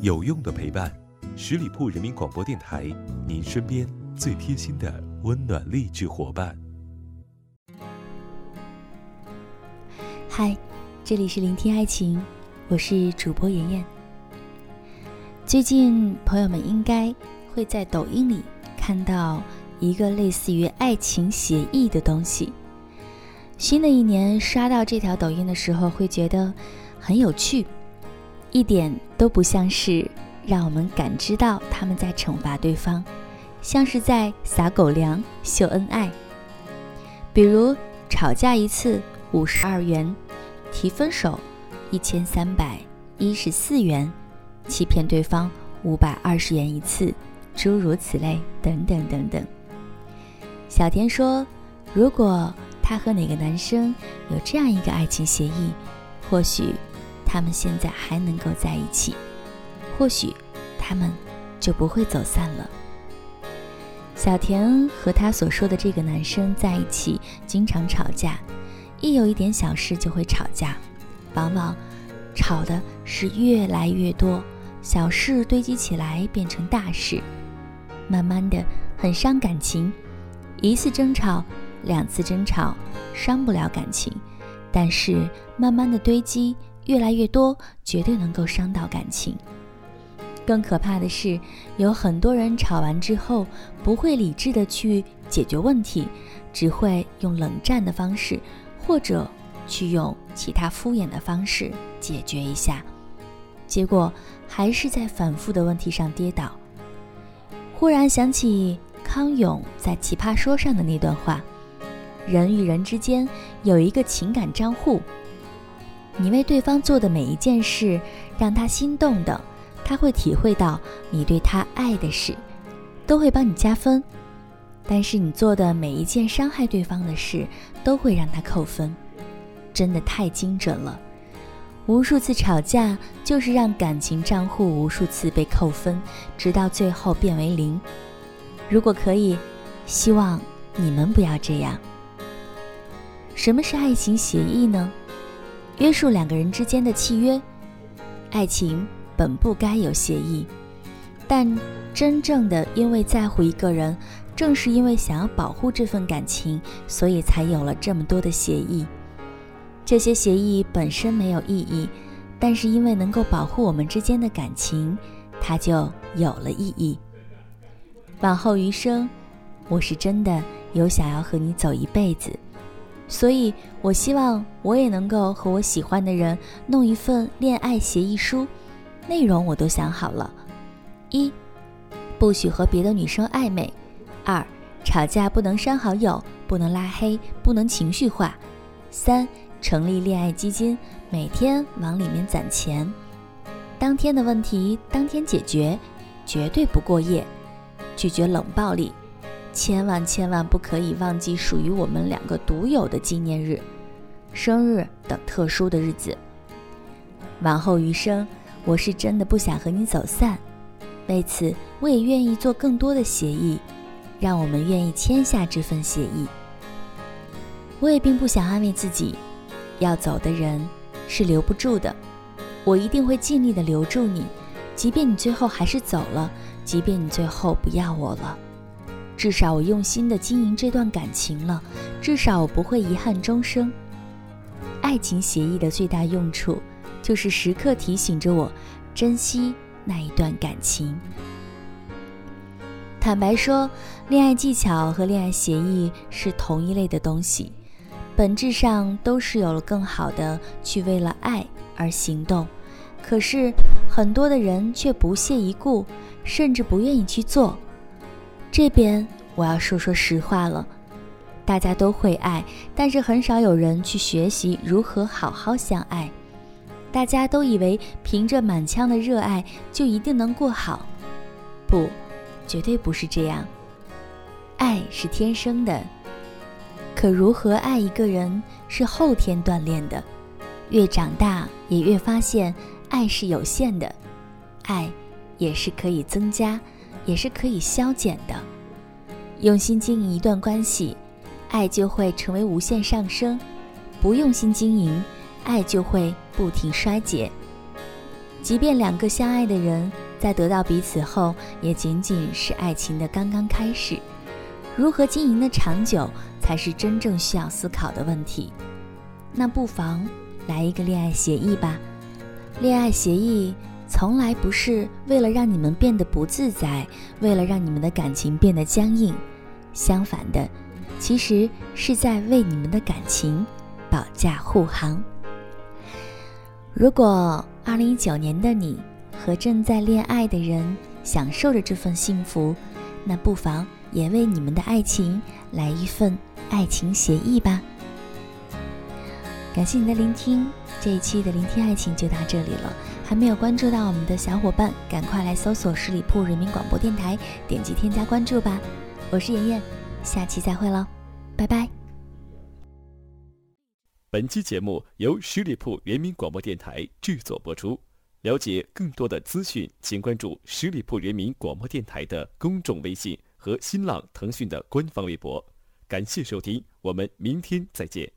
有用的陪伴，十里铺人民广播电台，您身边最贴心的温暖励志伙伴。嗨，这里是聆听爱情，我是主播妍妍。最近朋友们应该会在抖音里看到一个类似于爱情协议的东西。新的一年刷到这条抖音的时候，会觉得很有趣。一点都不像是让我们感知到他们在惩罚对方，像是在撒狗粮秀恩爱。比如吵架一次五十二元，提分手一千三百一十四元，欺骗对方五百二十元一次，诸如此类，等等等等。小田说，如果他和哪个男生有这样一个爱情协议，或许。他们现在还能够在一起，或许他们就不会走散了。小田和他所说的这个男生在一起，经常吵架，一有一点小事就会吵架，往往吵的是越来越多，小事堆积起来变成大事，慢慢的很伤感情。一次争吵，两次争吵，伤不了感情，但是慢慢的堆积。越来越多，绝对能够伤到感情。更可怕的是，有很多人吵完之后不会理智的去解决问题，只会用冷战的方式，或者去用其他敷衍的方式解决一下，结果还是在反复的问题上跌倒。忽然想起康永在《奇葩说》上的那段话：人与人之间有一个情感账户。你为对方做的每一件事让他心动的，他会体会到你对他爱的事，都会帮你加分；但是你做的每一件伤害对方的事，都会让他扣分。真的太精准了！无数次吵架就是让感情账户无数次被扣分，直到最后变为零。如果可以，希望你们不要这样。什么是爱情协议呢？约束两个人之间的契约，爱情本不该有协议，但真正的因为在乎一个人，正是因为想要保护这份感情，所以才有了这么多的协议。这些协议本身没有意义，但是因为能够保护我们之间的感情，它就有了意义。往后余生，我是真的有想要和你走一辈子。所以，我希望我也能够和我喜欢的人弄一份恋爱协议书，内容我都想好了：一，不许和别的女生暧昧；二，吵架不能删好友，不能拉黑，不能情绪化；三，成立恋爱基金，每天往里面攒钱，当天的问题当天解决，绝对不过夜，拒绝冷暴力。千万千万不可以忘记属于我们两个独有的纪念日、生日等特殊的日子。往后余生，我是真的不想和你走散，为此我也愿意做更多的协议，让我们愿意签下这份协议。我也并不想安慰自己，要走的人是留不住的，我一定会尽力的留住你，即便你最后还是走了，即便你最后不要我了。至少我用心的经营这段感情了，至少我不会遗憾终生。爱情协议的最大用处，就是时刻提醒着我珍惜那一段感情。坦白说，恋爱技巧和恋爱协议是同一类的东西，本质上都是有了更好的去为了爱而行动。可是很多的人却不屑一顾，甚至不愿意去做。这边我要说说实话了，大家都会爱，但是很少有人去学习如何好好相爱。大家都以为凭着满腔的热爱就一定能过好，不，绝对不是这样。爱是天生的，可如何爱一个人是后天锻炼的。越长大也越发现，爱是有限的，爱也是可以增加。也是可以消减的。用心经营一段关系，爱就会成为无限上升；不用心经营，爱就会不停衰竭。即便两个相爱的人在得到彼此后，也仅仅是爱情的刚刚开始。如何经营的长久，才是真正需要思考的问题。那不妨来一个恋爱协议吧。恋爱协议从来不是为了让你们变得不自在，为了让你们的感情变得僵硬。相反的，其实是在为你们的感情保驾护航。如果二零一九年的你和正在恋爱的人享受着这份幸福，那不妨也为你们的爱情来一份爱情协议吧。感谢你的聆听，这一期的聆听爱情就到这里了。还没有关注到我们的小伙伴，赶快来搜索十里铺人民广播电台，点击添加关注吧。我是妍妍，下期再会喽，拜拜。本期节目由十里铺人民广播电台制作播出。了解更多的资讯，请关注十里铺人民广播电台的公众微信和新浪、腾讯的官方微博。感谢收听，我们明天再见。